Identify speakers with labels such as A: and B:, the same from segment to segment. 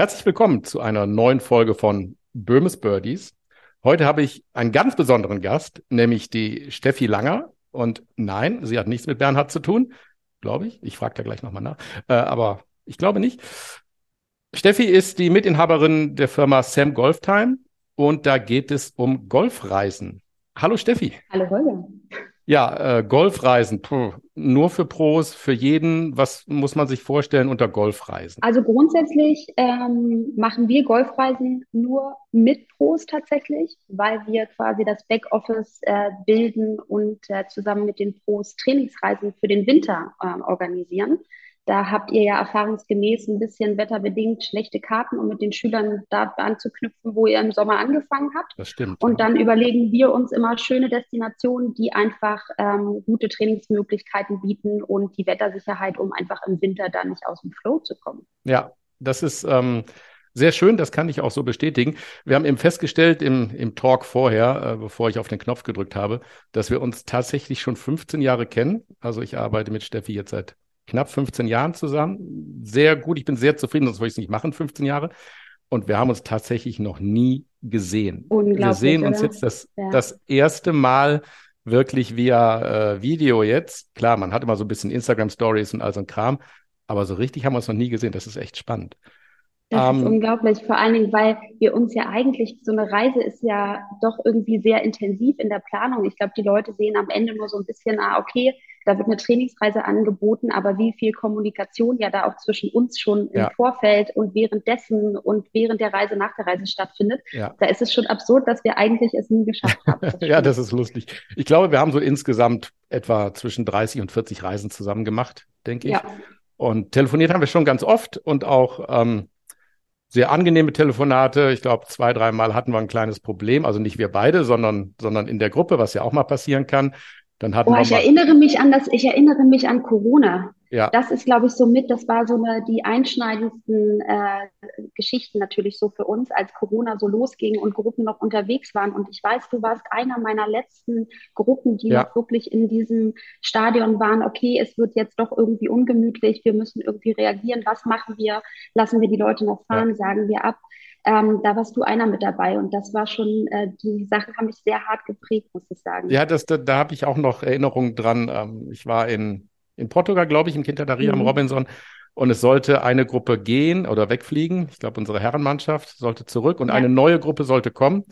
A: Herzlich willkommen zu einer neuen Folge von Böhmes Birdies. Heute habe ich einen ganz besonderen Gast, nämlich die Steffi Langer. Und nein, sie hat nichts mit Bernhard zu tun, glaube ich. Ich frage da gleich nochmal nach. Äh, aber ich glaube nicht. Steffi ist die Mitinhaberin der Firma Sam Golf Time und da geht es um Golfreisen. Hallo Steffi.
B: Hallo Holger.
A: Ja, äh, Golfreisen, puh, nur für Pros, für jeden. Was muss man sich vorstellen unter Golfreisen?
B: Also grundsätzlich ähm, machen wir Golfreisen nur mit Pros tatsächlich, weil wir quasi das Backoffice äh, bilden und äh, zusammen mit den Pros Trainingsreisen für den Winter äh, organisieren. Da habt ihr ja erfahrungsgemäß ein bisschen wetterbedingt schlechte Karten, um mit den Schülern da anzuknüpfen, wo ihr im Sommer angefangen habt.
A: Das stimmt.
B: Und dann überlegen wir uns immer schöne Destinationen, die einfach ähm, gute Trainingsmöglichkeiten bieten und die Wettersicherheit, um einfach im Winter da nicht aus dem Flow zu kommen.
A: Ja, das ist ähm, sehr schön, das kann ich auch so bestätigen. Wir haben eben festgestellt im, im Talk vorher, äh, bevor ich auf den Knopf gedrückt habe, dass wir uns tatsächlich schon 15 Jahre kennen. Also ich arbeite mit Steffi jetzt seit knapp 15 Jahren zusammen. Sehr gut, ich bin sehr zufrieden, sonst würde ich es nicht machen, 15 Jahre. Und wir haben uns tatsächlich noch nie gesehen. Wir sehen uns oder? jetzt das, ja. das erste Mal wirklich via äh, Video jetzt. Klar, man hat immer so ein bisschen Instagram-Stories und all so ein Kram, aber so richtig haben wir uns noch nie gesehen. Das ist echt spannend.
B: Das ähm, ist unglaublich, vor allen Dingen, weil wir uns ja eigentlich, so eine Reise ist ja doch irgendwie sehr intensiv in der Planung. Ich glaube, die Leute sehen am Ende nur so ein bisschen, ah, okay, da wird eine Trainingsreise angeboten, aber wie viel Kommunikation ja da auch zwischen uns schon ja. im Vorfeld und währenddessen und während der Reise nach der Reise stattfindet, ja. da ist es schon absurd, dass wir eigentlich es nie geschafft haben.
A: Das ja, das ist lustig. Ich glaube, wir haben so insgesamt etwa zwischen 30 und 40 Reisen zusammen gemacht, denke ich. Ja. Und telefoniert haben wir schon ganz oft und auch ähm, sehr angenehme Telefonate. Ich glaube, zwei, dreimal hatten wir ein kleines Problem. Also nicht wir beide, sondern, sondern in der Gruppe, was ja auch mal passieren kann. Dann hatten
B: oh,
A: wir
B: ich erinnere mich an das, ich erinnere mich an Corona. Ja. Das ist, glaube ich, so mit, das war so eine, die einschneidendsten äh, Geschichten natürlich so für uns, als Corona so losging und Gruppen noch unterwegs waren. Und ich weiß, du warst einer meiner letzten Gruppen, die ja. noch wirklich in diesem Stadion waren, okay, es wird jetzt doch irgendwie ungemütlich, wir müssen irgendwie reagieren, was machen wir? Lassen wir die Leute noch fahren, ja. sagen wir ab? Ähm, da warst du einer mit dabei und das war schon, äh, die Sachen haben mich sehr hart geprägt, muss ich sagen.
A: Ja, das, da, da habe ich auch noch Erinnerungen dran. Ähm, ich war in, in Portugal, glaube ich, in Quintadaria mhm. am Robinson und es sollte eine Gruppe gehen oder wegfliegen. Ich glaube, unsere Herrenmannschaft sollte zurück und ja. eine neue Gruppe sollte kommen.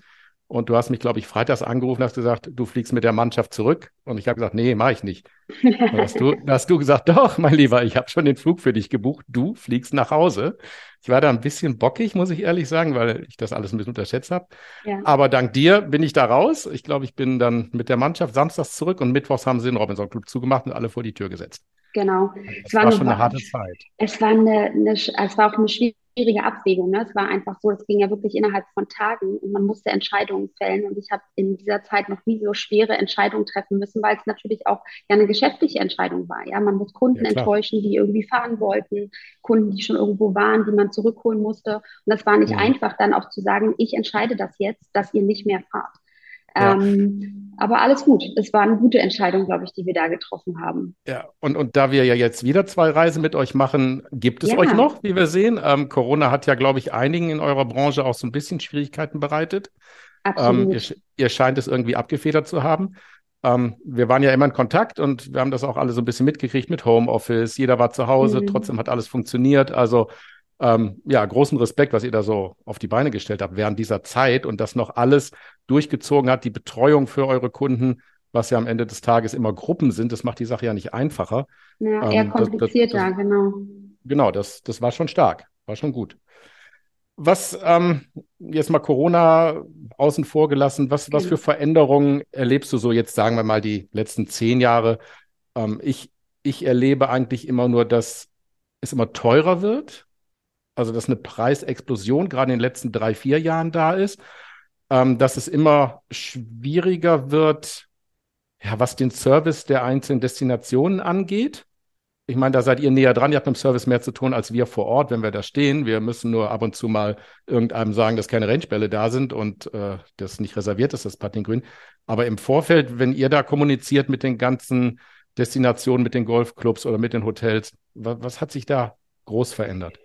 A: Und du hast mich, glaube ich, freitags angerufen, hast gesagt, du fliegst mit der Mannschaft zurück. Und ich habe gesagt, nee, mache ich nicht. Dann hast du, dann hast du gesagt, doch, mein Lieber, ich habe schon den Flug für dich gebucht. Du fliegst nach Hause. Ich war da ein bisschen bockig, muss ich ehrlich sagen, weil ich das alles ein bisschen unterschätzt habe. Ja. Aber dank dir bin ich da raus. Ich glaube, ich bin dann mit der Mannschaft samstags zurück und mittwochs haben sie den Robinson Club zugemacht und alle vor die Tür gesetzt.
B: Genau.
A: Es war, war schon eine harte Zeit.
B: Es war eine, eine, es war auch eine schwierige schwierige Abwägung. Ne? Es war einfach so, es ging ja wirklich innerhalb von Tagen und man musste Entscheidungen fällen. Und ich habe in dieser Zeit noch nie so schwere Entscheidungen treffen müssen, weil es natürlich auch ja eine geschäftliche Entscheidung war. Ja, man muss Kunden ja, enttäuschen, die irgendwie fahren wollten, Kunden, die schon irgendwo waren, die man zurückholen musste. Und das war nicht ja. einfach, dann auch zu sagen, ich entscheide das jetzt, dass ihr nicht mehr fahrt. Ja. Ähm, aber alles gut. Es war eine gute Entscheidung, glaube ich, die wir da getroffen haben.
A: Ja, und, und da wir ja jetzt wieder zwei Reisen mit euch machen, gibt es ja. euch noch, wie wir sehen. Ähm, Corona hat ja, glaube ich, einigen in eurer Branche auch so ein bisschen Schwierigkeiten bereitet. Absolut. Ähm, ihr, ihr, scheint es irgendwie abgefedert zu haben. Ähm, wir waren ja immer in Kontakt und wir haben das auch alle so ein bisschen mitgekriegt mit Homeoffice. Jeder war zu Hause, mhm. trotzdem hat alles funktioniert. Also ähm, ja, großen Respekt, was ihr da so auf die Beine gestellt habt während dieser Zeit und das noch alles durchgezogen hat, die Betreuung für eure Kunden, was ja am Ende des Tages immer Gruppen sind, das macht die Sache ja nicht einfacher.
B: Ja, eher ähm, komplizierter, das, das, das, genau.
A: Genau, das, das war schon stark, war schon gut. Was, ähm, jetzt mal Corona außen vor gelassen, was, was für Veränderungen erlebst du so jetzt, sagen wir mal, die letzten zehn Jahre? Ähm, ich, ich erlebe eigentlich immer nur, dass es immer teurer wird also dass eine Preisexplosion gerade in den letzten drei, vier Jahren da ist, ähm, dass es immer schwieriger wird, ja, was den Service der einzelnen Destinationen angeht. Ich meine, da seid ihr näher dran, ihr habt mit dem Service mehr zu tun als wir vor Ort, wenn wir da stehen. Wir müssen nur ab und zu mal irgendeinem sagen, dass keine Rangebälle da sind und äh, das nicht reserviert ist, das Putting Grün. Aber im Vorfeld, wenn ihr da kommuniziert mit den ganzen Destinationen, mit den Golfclubs oder mit den Hotels, was, was hat sich da groß verändert?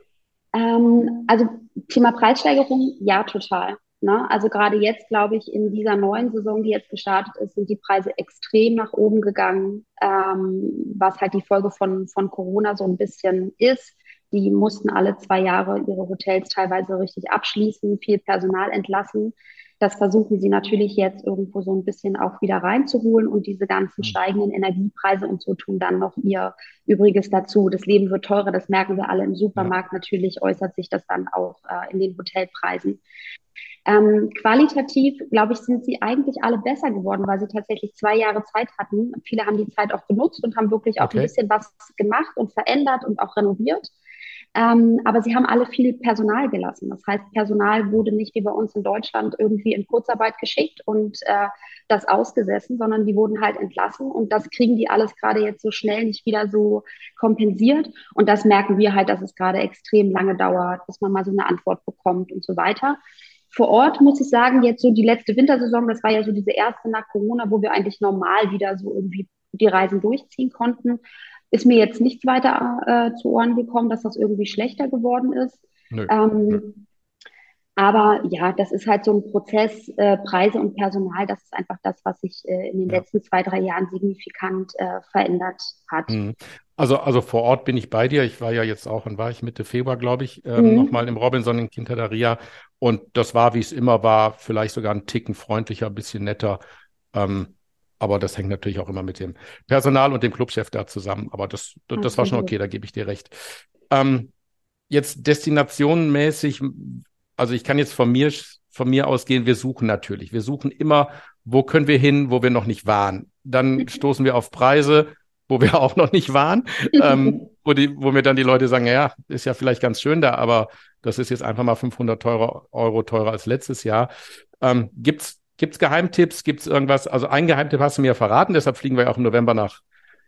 B: Ähm, also Thema Preissteigerung, ja, total. Ne? Also gerade jetzt, glaube ich, in dieser neuen Saison, die jetzt gestartet ist, sind die Preise extrem nach oben gegangen, ähm, was halt die Folge von, von Corona so ein bisschen ist. Die mussten alle zwei Jahre ihre Hotels teilweise richtig abschließen, viel Personal entlassen. Das versuchen sie natürlich jetzt irgendwo so ein bisschen auch wieder reinzuholen und diese ganzen mhm. steigenden Energiepreise und so tun dann noch ihr Übriges dazu. Das Leben wird teurer, das merken wir alle im Supermarkt. Ja. Natürlich äußert sich das dann auch äh, in den Hotelpreisen. Ähm, qualitativ, glaube ich, sind sie eigentlich alle besser geworden, weil sie tatsächlich zwei Jahre Zeit hatten. Viele haben die Zeit auch genutzt und haben wirklich auch okay. ein bisschen was gemacht und verändert und auch renoviert. Ähm, aber sie haben alle viel Personal gelassen. Das heißt, Personal wurde nicht wie bei uns in Deutschland irgendwie in Kurzarbeit geschickt und äh, das ausgesessen, sondern die wurden halt entlassen und das kriegen die alles gerade jetzt so schnell nicht wieder so kompensiert. Und das merken wir halt, dass es gerade extrem lange dauert, bis man mal so eine Antwort bekommt und so weiter vor Ort muss ich sagen, jetzt so die letzte Wintersaison, das war ja so diese erste nach Corona, wo wir eigentlich normal wieder so irgendwie die Reisen durchziehen konnten, ist mir jetzt nichts weiter äh, zu Ohren gekommen, dass das irgendwie schlechter geworden ist. Nö, ähm, nö. Aber ja, das ist halt so ein Prozess, äh, Preise und Personal, das ist einfach das, was sich äh, in den ja. letzten zwei, drei Jahren signifikant äh, verändert hat.
A: Mhm. Also, also vor Ort bin ich bei dir. Ich war ja jetzt auch, und war ich Mitte Februar, glaube ich, ähm, mhm. nochmal im Robinson in Quintaria. Und das war, wie es immer war, vielleicht sogar ein Ticken freundlicher, ein bisschen netter. Ähm, aber das hängt natürlich auch immer mit dem Personal und dem Clubchef da zusammen. Aber das, das, das war schon okay, da gebe ich dir recht. Ähm, jetzt destinationenmäßig, also ich kann jetzt von mir, von mir ausgehen, wir suchen natürlich. Wir suchen immer, wo können wir hin, wo wir noch nicht waren. Dann stoßen wir auf Preise wo wir auch noch nicht waren, ähm, wo, die, wo mir dann die Leute sagen, ja, ist ja vielleicht ganz schön da, aber das ist jetzt einfach mal 500 teurer, Euro teurer als letztes Jahr. Ähm, gibt's gibt's Geheimtipps? Gibt's irgendwas? Also ein Geheimtipp hast du mir verraten, deshalb fliegen wir ja auch im November nach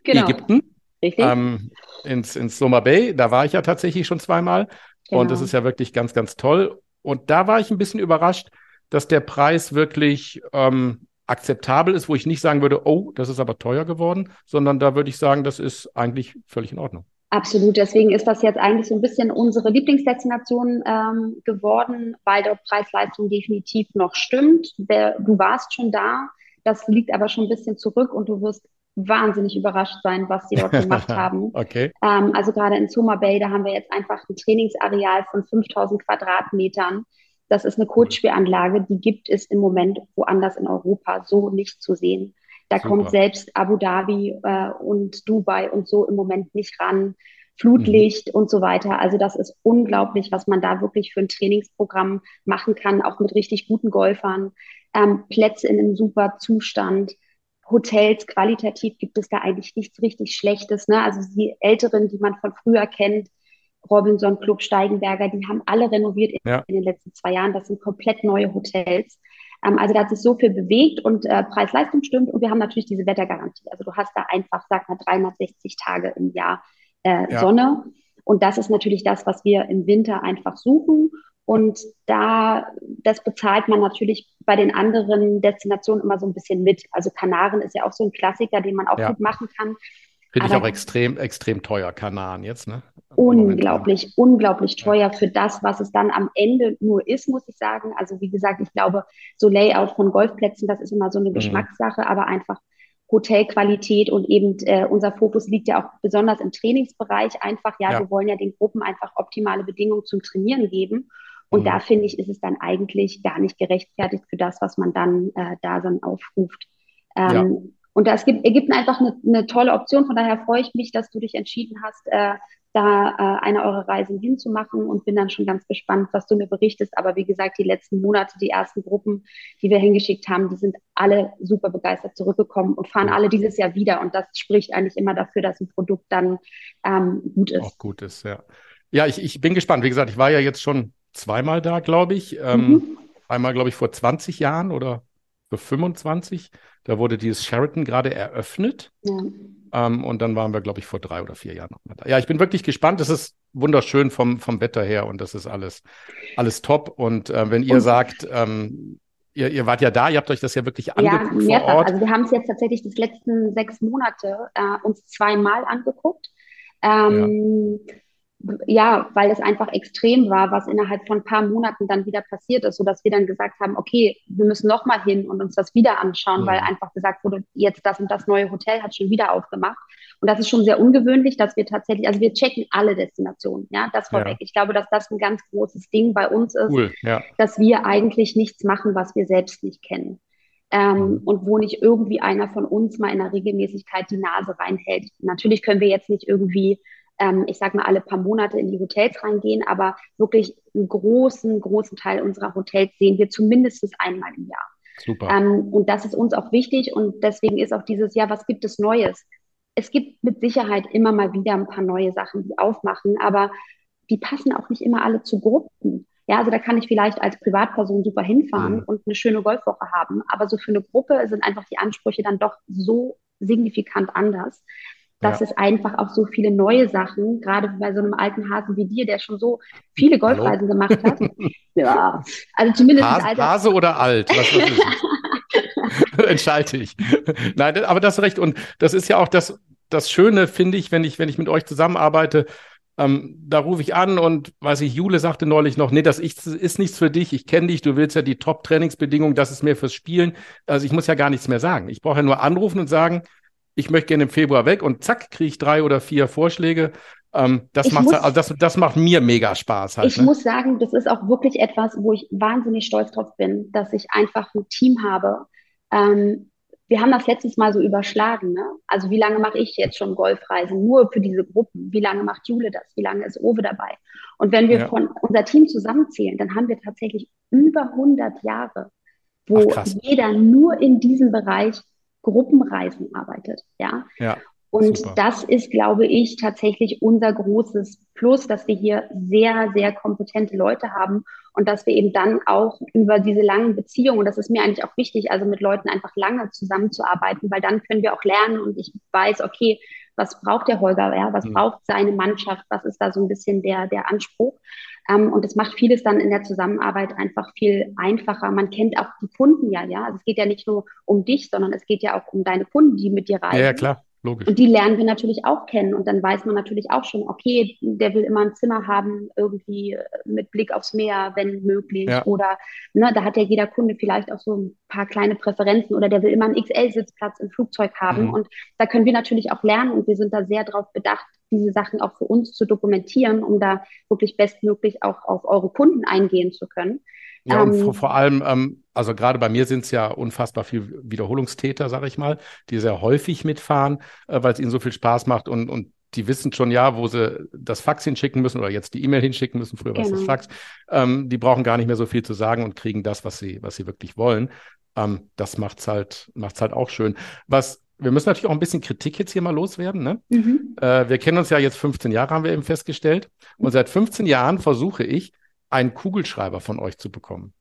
A: genau. Ägypten. Richtig. Ähm, ins, ins Soma Bay. Da war ich ja tatsächlich schon zweimal. Genau. Und das ist ja wirklich ganz, ganz toll. Und da war ich ein bisschen überrascht, dass der Preis wirklich ähm, akzeptabel ist, wo ich nicht sagen würde, oh, das ist aber teuer geworden, sondern da würde ich sagen, das ist eigentlich völlig in Ordnung.
B: Absolut, deswegen ist das jetzt eigentlich so ein bisschen unsere Lieblingsdestination ähm, geworden, weil dort Preis-Leistung definitiv noch stimmt. Du warst schon da, das liegt aber schon ein bisschen zurück und du wirst wahnsinnig überrascht sein, was sie dort gemacht haben.
A: okay.
B: Ähm, also gerade in Soma Bay, da haben wir jetzt einfach ein Trainingsareal von 5000 Quadratmetern das ist eine Coachspielanlage, die gibt es im Moment woanders in Europa so nicht zu sehen. Da Super. kommt selbst Abu Dhabi äh, und Dubai und so im Moment nicht ran. Flutlicht mhm. und so weiter. Also das ist unglaublich, was man da wirklich für ein Trainingsprogramm machen kann, auch mit richtig guten Golfern. Ähm, Plätze in einem super Zustand. Hotels, qualitativ gibt es da eigentlich nichts richtig Schlechtes. Ne? Also die Älteren, die man von früher kennt, Robinson Club, Steigenberger, die haben alle renoviert in, ja. in den letzten zwei Jahren. Das sind komplett neue Hotels. Ähm, also da hat sich so viel bewegt und äh, Preis-Leistung stimmt und wir haben natürlich diese Wettergarantie. Also du hast da einfach, sag mal, 360 Tage im Jahr äh, ja. Sonne. Und das ist natürlich das, was wir im Winter einfach suchen. Und da, das bezahlt man natürlich bei den anderen Destinationen immer so ein bisschen mit. Also Kanaren ist ja auch so ein Klassiker, den man auch ja. gut machen kann.
A: Finde ich auch extrem, extrem teuer, Kanaren jetzt, ne?
B: Unglaublich, unglaublich teuer für das, was es dann am Ende nur ist, muss ich sagen. Also wie gesagt, ich glaube, so Layout von Golfplätzen, das ist immer so eine mhm. Geschmackssache, aber einfach Hotelqualität und eben äh, unser Fokus liegt ja auch besonders im Trainingsbereich. Einfach, ja, ja, wir wollen ja den Gruppen einfach optimale Bedingungen zum Trainieren geben. Und mhm. da finde ich, ist es dann eigentlich gar nicht gerechtfertigt für das, was man dann äh, da dann aufruft. Ähm. Und das gibt Ägypten einfach eine, eine, tolle Option. Von daher freue ich mich, dass du dich entschieden hast, äh, da äh, eine eurer Reisen hinzumachen und bin dann schon ganz gespannt, was du mir berichtest. Aber wie gesagt, die letzten Monate, die ersten Gruppen, die wir hingeschickt haben, die sind alle super begeistert zurückgekommen und fahren alle dieses Jahr wieder. Und das spricht eigentlich immer dafür, dass ein Produkt dann ähm, gut ist.
A: Auch gut ist, ja. Ja, ich, ich bin gespannt. Wie gesagt, ich war ja jetzt schon zweimal da, glaube ich. Ähm, mhm. Einmal, glaube ich, vor 20 Jahren oder für 25. Da wurde dieses Sheraton gerade eröffnet. Ja. Ähm, und dann waren wir, glaube ich, vor drei oder vier Jahren nochmal da. Ja, ich bin wirklich gespannt. Es ist wunderschön vom, vom Wetter her und das ist alles, alles top. Und äh, wenn ihr und, sagt, ähm, ihr, ihr wart ja da, ihr habt euch das ja wirklich angeguckt ja,
B: mehrfach. vor Ort. Also wir haben es jetzt tatsächlich die letzten sechs Monate äh, uns zweimal angeguckt. Ähm, ja ja, weil es einfach extrem war, was innerhalb von ein paar Monaten dann wieder passiert ist, sodass wir dann gesagt haben, okay, wir müssen noch mal hin und uns das wieder anschauen, mhm. weil einfach gesagt wurde, jetzt das und das neue Hotel hat schon wieder aufgemacht. Und das ist schon sehr ungewöhnlich, dass wir tatsächlich, also wir checken alle Destinationen, ja, das vorweg. Ja. Ich glaube, dass das ein ganz großes Ding bei uns ist, cool, ja. dass wir eigentlich nichts machen, was wir selbst nicht kennen. Ähm, mhm. und wo nicht irgendwie einer von uns mal in der Regelmäßigkeit die Nase reinhält. Natürlich können wir jetzt nicht irgendwie ähm, ich sage mal, alle paar Monate in die Hotels reingehen, aber wirklich einen großen, großen Teil unserer Hotels sehen wir zumindest einmal im Jahr. Super. Ähm, und das ist uns auch wichtig und deswegen ist auch dieses Jahr, was gibt es Neues? Es gibt mit Sicherheit immer mal wieder ein paar neue Sachen, die aufmachen, aber die passen auch nicht immer alle zu Gruppen. Ja, also da kann ich vielleicht als Privatperson super hinfahren mhm. und eine schöne Golfwoche haben, aber so für eine Gruppe sind einfach die Ansprüche dann doch so signifikant anders, dass ja. es einfach auch so viele neue Sachen, gerade bei so einem alten Hasen wie dir, der schon so viele Golfreisen gemacht hat. ja, also zumindest
A: Hase, Alter. Hase oder alt? Was, was ist Entscheide ich. Nein, aber das recht. Und das ist ja auch das, das Schöne, finde ich, wenn ich, wenn ich mit euch zusammenarbeite. Ähm, da rufe ich an und weiß ich, Jule sagte neulich noch, nee, das ist nichts für dich, ich kenne dich, du willst ja die Top-Trainingsbedingungen, das ist mehr fürs Spielen. Also ich muss ja gar nichts mehr sagen. Ich brauche ja nur anrufen und sagen, ich möchte gerne im Februar weg und zack, kriege ich drei oder vier Vorschläge. Ähm, das, macht, also das, das macht mir mega Spaß. Halt,
B: ich ne? muss sagen, das ist auch wirklich etwas, wo ich wahnsinnig stolz drauf bin, dass ich einfach ein Team habe. Ähm, wir haben das letztes Mal so überschlagen. Ne? Also wie lange mache ich jetzt schon Golfreisen nur für diese Gruppen? Wie lange macht Jule das? Wie lange ist Owe dabei? Und wenn wir ja. von unser Team zusammenzählen, dann haben wir tatsächlich über 100 Jahre, wo Ach, jeder nur in diesem Bereich Gruppenreisen arbeitet. Ja. ja und super. das ist, glaube ich, tatsächlich unser großes Plus, dass wir hier sehr, sehr kompetente Leute haben und dass wir eben dann auch über diese langen Beziehungen, und das ist mir eigentlich auch wichtig, also mit Leuten einfach lange zusammenzuarbeiten, weil dann können wir auch lernen und ich weiß, okay, was braucht der Holger, ja, was mhm. braucht seine Mannschaft, was ist da so ein bisschen der, der Anspruch. Ähm, und es macht vieles dann in der Zusammenarbeit einfach viel einfacher. Man kennt auch die Kunden ja, ja. Also es geht ja nicht nur um dich, sondern es geht ja auch um deine Kunden, die mit dir reisen.
A: Ja klar. Logisch.
B: Und die lernen wir natürlich auch kennen. Und dann weiß man natürlich auch schon, okay, der will immer ein Zimmer haben, irgendwie mit Blick aufs Meer, wenn möglich. Ja. Oder ne, da hat ja jeder Kunde vielleicht auch so ein paar kleine Präferenzen oder der will immer einen XL-Sitzplatz im Flugzeug haben. Mhm. Und da können wir natürlich auch lernen und wir sind da sehr darauf bedacht, diese Sachen auch für uns zu dokumentieren, um da wirklich bestmöglich auch auf eure Kunden eingehen zu können.
A: Ja, und vor, ähm, vor allem, ähm, also gerade bei mir sind es ja unfassbar viel Wiederholungstäter, sage ich mal, die sehr häufig mitfahren, äh, weil es ihnen so viel Spaß macht und, und die wissen schon ja, wo sie das Fax hinschicken müssen oder jetzt die E-Mail hinschicken müssen, früher genau. war es das Fax. Ähm, die brauchen gar nicht mehr so viel zu sagen und kriegen das, was sie, was sie wirklich wollen. Ähm, das macht's halt, macht's halt auch schön. Was wir müssen natürlich auch ein bisschen Kritik jetzt hier mal loswerden. Ne? Mhm. Äh, wir kennen uns ja jetzt 15 Jahre, haben wir eben festgestellt. Und seit 15 Jahren versuche ich, einen Kugelschreiber von euch zu bekommen.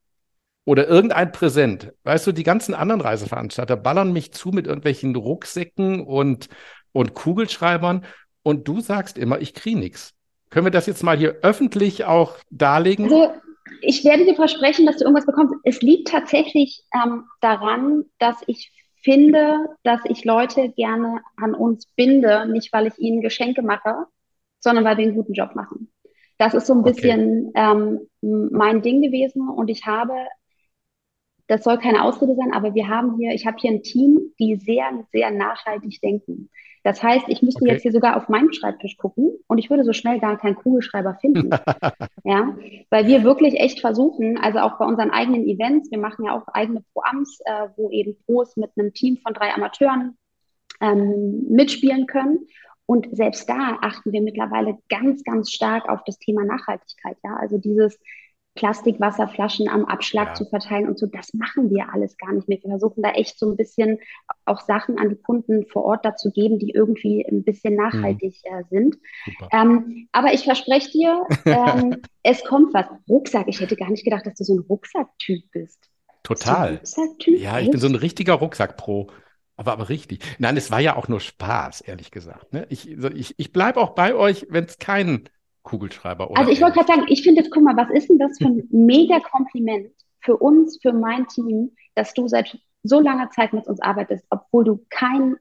A: Oder irgendein Präsent. Weißt du, die ganzen anderen Reiseveranstalter ballern mich zu mit irgendwelchen Rucksäcken und, und Kugelschreibern. Und du sagst immer, ich kriege nichts. Können wir das jetzt mal hier öffentlich auch darlegen?
B: Also, ich werde dir versprechen, dass du irgendwas bekommst. Es liegt tatsächlich ähm, daran, dass ich finde, dass ich Leute gerne an uns binde, nicht weil ich ihnen Geschenke mache, sondern weil wir einen guten Job machen. Das ist so ein bisschen okay. ähm, mein Ding gewesen und ich habe, das soll keine Ausrede sein, aber wir haben hier, ich habe hier ein Team, die sehr, sehr nachhaltig denken. Das heißt, ich müsste okay. jetzt hier sogar auf meinem Schreibtisch gucken und ich würde so schnell gar keinen Kugelschreiber finden. ja, weil wir wirklich echt versuchen, also auch bei unseren eigenen Events, wir machen ja auch eigene Pro-Ams, äh, wo eben Pros mit einem Team von drei Amateuren ähm, mitspielen können. Und selbst da achten wir mittlerweile ganz, ganz stark auf das Thema Nachhaltigkeit. Ja, also dieses, Plastikwasserflaschen am Abschlag ja. zu verteilen und so. Das machen wir alles gar nicht mehr. Wir versuchen da echt so ein bisschen auch Sachen an die Kunden vor Ort dazu geben, die irgendwie ein bisschen hm. nachhaltig hm. äh, sind. Ähm, aber ich verspreche dir, ähm, es kommt was. Rucksack. Ich hätte gar nicht gedacht, dass du so ein Rucksacktyp bist.
A: Total. Rucksacktyp? Ja, ich bin so ein richtiger Rucksack-Pro. Aber, aber richtig. Nein, es war ja auch nur Spaß, ehrlich gesagt. Ne? Ich, ich, ich bleibe auch bei euch, wenn es keinen Kugelschreiber oder.
B: Also ich wollte gerade sagen, ich finde jetzt, guck mal, was ist denn das für ein mega Kompliment für uns, für mein Team, dass du seit so langer Zeit mit uns arbeitest, obwohl du kein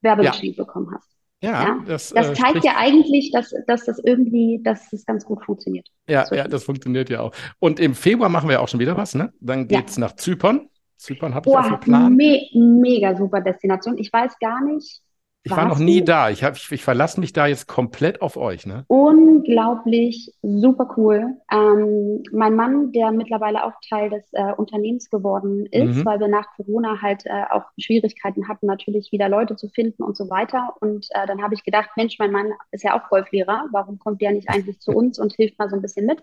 B: Werbebudget ja. bekommen hast. Ja, ja? das, das äh, zeigt ja eigentlich, dass, dass das irgendwie, dass das ganz gut funktioniert.
A: Ja, so ja, das funktioniert ja auch. Und im Februar machen wir auch schon wieder was, ne? Dann geht's ja. nach Zypern. Zypern habe ich auf dem Plan.
B: Me mega super Destination. Ich weiß gar nicht,
A: ich war noch nie da. Ich, hab, ich, ich verlasse mich da jetzt komplett auf euch. Ne?
B: Unglaublich, super cool. Ähm, mein Mann, der mittlerweile auch Teil des äh, Unternehmens geworden ist, mhm. weil wir nach Corona halt äh, auch Schwierigkeiten hatten, natürlich wieder Leute zu finden und so weiter. Und äh, dann habe ich gedacht, Mensch, mein Mann ist ja auch Golflehrer. Warum kommt der nicht eigentlich zu uns und hilft mal so ein bisschen mit?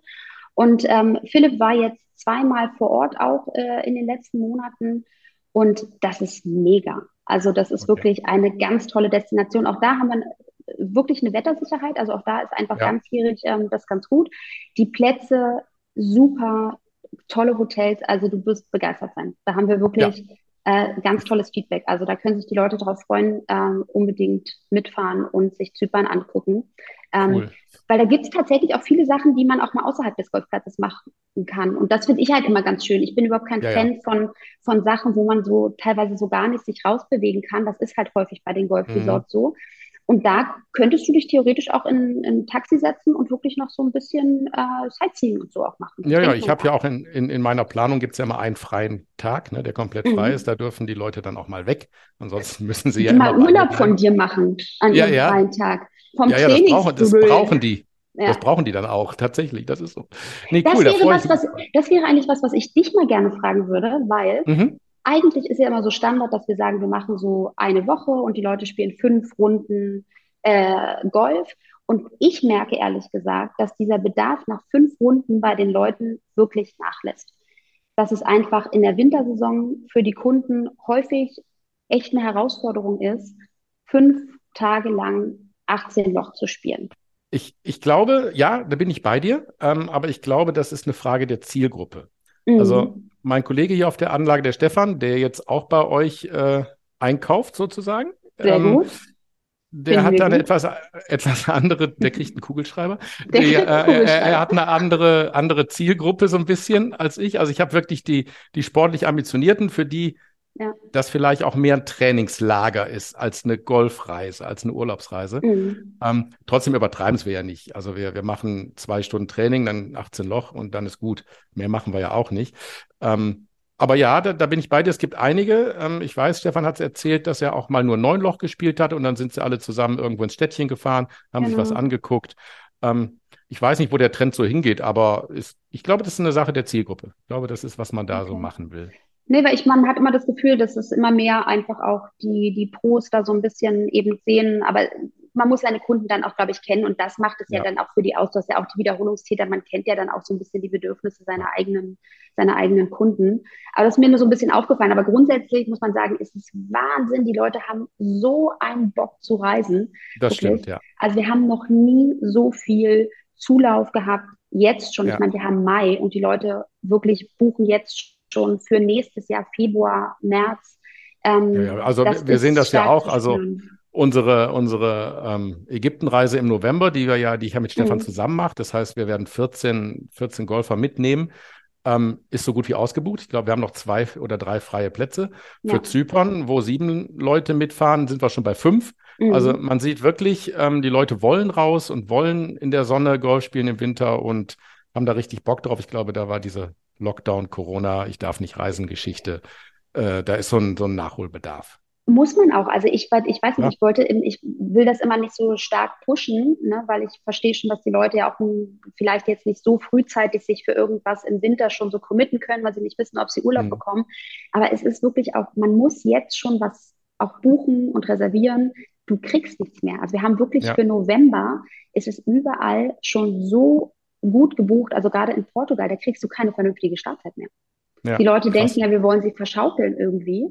B: Und ähm, Philipp war jetzt zweimal vor Ort auch äh, in den letzten Monaten. Und das ist mega. Also das ist okay. wirklich eine ganz tolle Destination. Auch da haben wir wirklich eine Wettersicherheit. Also auch da ist einfach ja. ganzjährig ähm, das ganz gut. Die Plätze super, tolle Hotels. Also du wirst begeistert sein. Da haben wir wirklich ja. Äh, ganz tolles Feedback. Also da können sich die Leute darauf freuen, ähm, unbedingt mitfahren und sich Zypern angucken. Ähm, cool. Weil da gibt es tatsächlich auch viele Sachen, die man auch mal außerhalb des Golfplatzes machen kann. Und das finde ich halt immer ganz schön. Ich bin überhaupt kein ja, Fan ja. Von, von Sachen, wo man so teilweise so gar nicht sich rausbewegen kann. Das ist halt häufig bei den Golfresorts mhm. so. Und da könntest du dich theoretisch auch in, in ein Taxi setzen und wirklich noch so ein bisschen äh, Sightseeing und so auch machen.
A: Ja, ja, ich habe ja auch in, in, in meiner Planung gibt es ja immer einen freien Tag, ne, der komplett mhm. frei ist. Da dürfen die Leute dann auch mal weg. Ansonsten müssen sie
B: die
A: ja
B: mal immer Urlaub von dir machen an ja, ja. freien Tag.
A: Vom ja, ja, das brauchen, das brauchen die. Ja. Das brauchen die dann auch, tatsächlich. Das ist so.
B: Nee, das, cool, wäre was, was, das wäre eigentlich was, was ich dich mal gerne fragen würde, weil mhm. Eigentlich ist ja immer so Standard, dass wir sagen, wir machen so eine Woche und die Leute spielen fünf Runden äh, Golf. Und ich merke ehrlich gesagt, dass dieser Bedarf nach fünf Runden bei den Leuten wirklich nachlässt. Dass es einfach in der Wintersaison für die Kunden häufig echt eine Herausforderung ist, fünf Tage lang 18 Loch zu spielen.
A: Ich, ich glaube, ja, da bin ich bei dir, ähm, aber ich glaube, das ist eine Frage der Zielgruppe. Mhm. Also mein Kollege hier auf der Anlage, der Stefan, der jetzt auch bei euch äh, einkauft sozusagen.
B: Sehr ähm, gut.
A: Der hat dann etwas, etwas andere, der kriegt einen Kugelschreiber. Der, der, äh, Kugelschreiber. Er, er, hat eine andere, andere Zielgruppe so ein bisschen als ich. Also ich habe wirklich die, die sportlich Ambitionierten, für die ja. das vielleicht auch mehr ein Trainingslager ist als eine Golfreise, als eine Urlaubsreise. Mhm. Ähm, trotzdem übertreiben es wir ja nicht. Also wir, wir machen zwei Stunden Training, dann 18 Loch und dann ist gut. Mehr machen wir ja auch nicht. Ähm, aber ja, da, da, bin ich bei dir. Es gibt einige. Ähm, ich weiß, Stefan hat es erzählt, dass er auch mal nur neun Loch gespielt hat und dann sind sie alle zusammen irgendwo ins Städtchen gefahren, haben genau. sich was genau. angeguckt. Ähm, ich weiß nicht, wo der Trend so hingeht, aber ist, ich glaube, das ist eine Sache der Zielgruppe. Ich glaube, das ist, was man da okay. so machen will.
B: Nee, weil ich, man hat immer das Gefühl, dass es immer mehr einfach auch die, die Pros da so ein bisschen eben sehen, aber man muss seine Kunden dann auch, glaube ich, kennen und das macht es ja. ja, dann auch für die aus, dass ja auch die Wiederholungstäter, man kennt ja dann auch so ein bisschen die Bedürfnisse seiner eigenen, seiner eigenen Kunden. Aber das ist mir nur so ein bisschen aufgefallen. Aber grundsätzlich muss man sagen, ist es Wahnsinn. Die Leute haben so einen Bock zu reisen.
A: Das wirklich. stimmt, ja.
B: Also wir haben noch nie so viel Zulauf gehabt, jetzt schon. Ja. Ich meine, wir haben Mai und die Leute wirklich buchen jetzt schon für nächstes Jahr, Februar, März.
A: Ähm, ja. Also wir sehen das ja auch. Also unsere, unsere ähm, Ägyptenreise im November, die wir ja, die ich ja mit Stefan mhm. zusammen mache. Das heißt, wir werden 14, 14 Golfer mitnehmen. Ähm, ist so gut wie ausgebucht. Ich glaube, wir haben noch zwei oder drei freie Plätze. Ja. Für Zypern, wo sieben Leute mitfahren, sind wir schon bei fünf. Mhm. Also man sieht wirklich, ähm, die Leute wollen raus und wollen in der Sonne Golf spielen im Winter und haben da richtig Bock drauf. Ich glaube, da war diese Lockdown, Corona, ich darf nicht reisen, Geschichte. Äh, da ist so ein, so ein Nachholbedarf.
B: Muss man auch. Also ich, ich weiß nicht, ja. ich wollte, ich will das immer nicht so stark pushen, ne, weil ich verstehe schon, dass die Leute ja auch vielleicht jetzt nicht so frühzeitig sich für irgendwas im Winter schon so committen können, weil sie nicht wissen, ob sie Urlaub mhm. bekommen. Aber es ist wirklich auch, man muss jetzt schon was auch buchen und reservieren. Du kriegst nichts mehr. Also wir haben wirklich ja. für November ist es überall schon so gut gebucht. Also gerade in Portugal, da kriegst du keine vernünftige Startzeit mehr. Ja, die Leute krass. denken ja, wir wollen sie verschaukeln irgendwie.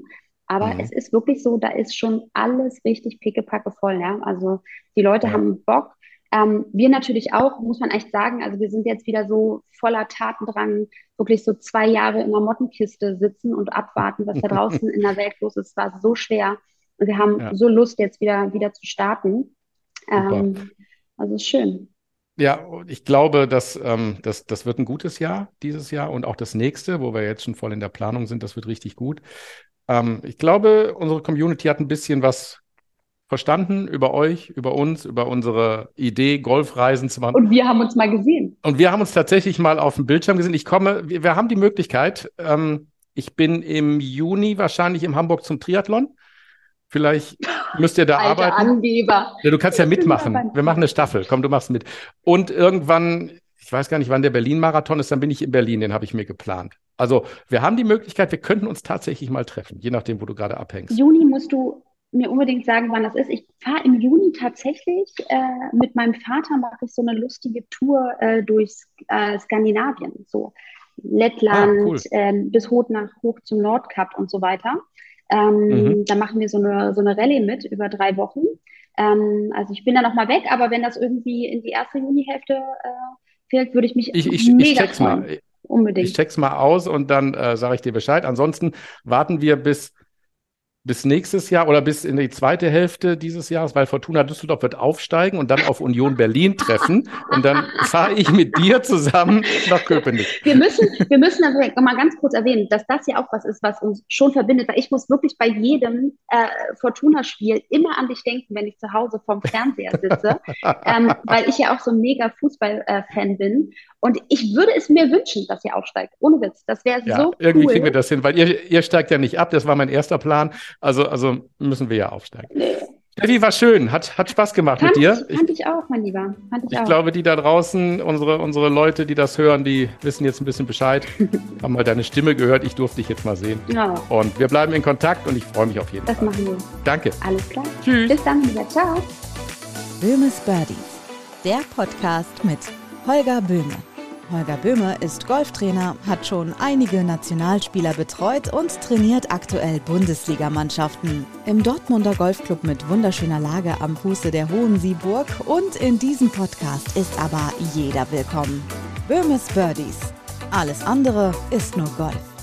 B: Aber mhm. es ist wirklich so, da ist schon alles richtig pickepacke voll. Ja? Also die Leute ja. haben Bock. Ähm, wir natürlich auch, muss man echt sagen. Also wir sind jetzt wieder so voller Tatendrang, wirklich so zwei Jahre in der Mottenkiste sitzen und abwarten, was da draußen in der Welt los ist. Es war so schwer. Und wir haben ja. so Lust, jetzt wieder, wieder zu starten. Ähm, also schön.
A: Ja, ich glaube, dass ähm, das, das wird ein gutes Jahr dieses Jahr und auch das nächste, wo wir jetzt schon voll in der Planung sind, das wird richtig gut. Ähm, ich glaube, unsere Community hat ein bisschen was verstanden über euch, über uns, über unsere Idee, Golfreisen zu machen.
B: Und wir haben uns mal gesehen.
A: Und wir haben uns tatsächlich mal auf dem Bildschirm gesehen. Ich komme, wir, wir haben die Möglichkeit, ähm, ich bin im Juni wahrscheinlich in Hamburg zum Triathlon. Vielleicht müsst ihr da Alter arbeiten.
B: Angeber.
A: Ja, du kannst ja mitmachen. Wir machen eine Staffel. Komm, du machst mit. Und irgendwann, ich weiß gar nicht, wann der Berlin-Marathon ist, dann bin ich in Berlin, den habe ich mir geplant. Also wir haben die Möglichkeit, wir könnten uns tatsächlich mal treffen, je nachdem, wo du gerade abhängst.
B: Juni musst du mir unbedingt sagen, wann das ist. Ich fahre im Juni tatsächlich äh, mit meinem Vater, mache ich so eine lustige Tour äh, durch äh, Skandinavien, so Lettland ah, cool. Ähm, bis hoch nach hoch zum Nordkap und so weiter. Ähm, mhm. Da machen wir so eine, so eine Rallye mit über drei Wochen. Ähm, also ich bin da nochmal weg, aber wenn das irgendwie in die erste Junihälfte äh, fehlt, würde ich mich
A: ich, ich, mega ich check's freuen. Mal. Unbedingt. Ich check's mal aus und dann äh, sage ich dir Bescheid. Ansonsten warten wir bis bis nächstes Jahr oder bis in die zweite Hälfte dieses Jahres, weil Fortuna Düsseldorf wird aufsteigen und dann auf Union Berlin treffen. Und dann fahre ich mit dir zusammen nach Köpenick.
B: Wir müssen, wir müssen also mal ganz kurz erwähnen, dass das ja auch was ist, was uns schon verbindet. Weil ich muss wirklich bei jedem äh, Fortuna-Spiel immer an dich denken, wenn ich zu Hause vorm Fernseher sitze, ähm, weil ich ja auch so ein mega Fußball-Fan bin. Und ich würde es mir wünschen, dass ihr aufsteigt. Ohne Witz. Das wäre ja, so
A: Irgendwie kriegen wir das hin, weil ihr, ihr steigt ja nicht ab. Das war mein erster Plan. Also, also müssen wir ja aufsteigen. Nee. Steffi, war schön. Hat, hat Spaß gemacht
B: fand
A: mit dir.
B: Ich, fand ich auch, mein Lieber. Fand
A: ich, ich auch. glaube, die da draußen, unsere, unsere Leute, die das hören, die wissen jetzt ein bisschen Bescheid. haben mal deine Stimme gehört. Ich durfte dich jetzt mal sehen. Ja. Und wir bleiben in Kontakt und ich freue mich auf jeden
B: das
A: Fall.
B: Das machen wir.
A: Danke.
B: Alles klar.
A: Tschüss.
B: Bis dann, lieber. Ciao.
C: Böhmes Birdies. Der Podcast mit Holger Böhme. Holger Böhme ist Golftrainer, hat schon einige Nationalspieler betreut und trainiert aktuell Bundesligamannschaften. Im Dortmunder Golfclub mit wunderschöner Lage am Fuße der Hohen Sieburg und in diesem Podcast ist aber jeder willkommen. Böhmes Birdies. Alles andere ist nur Golf.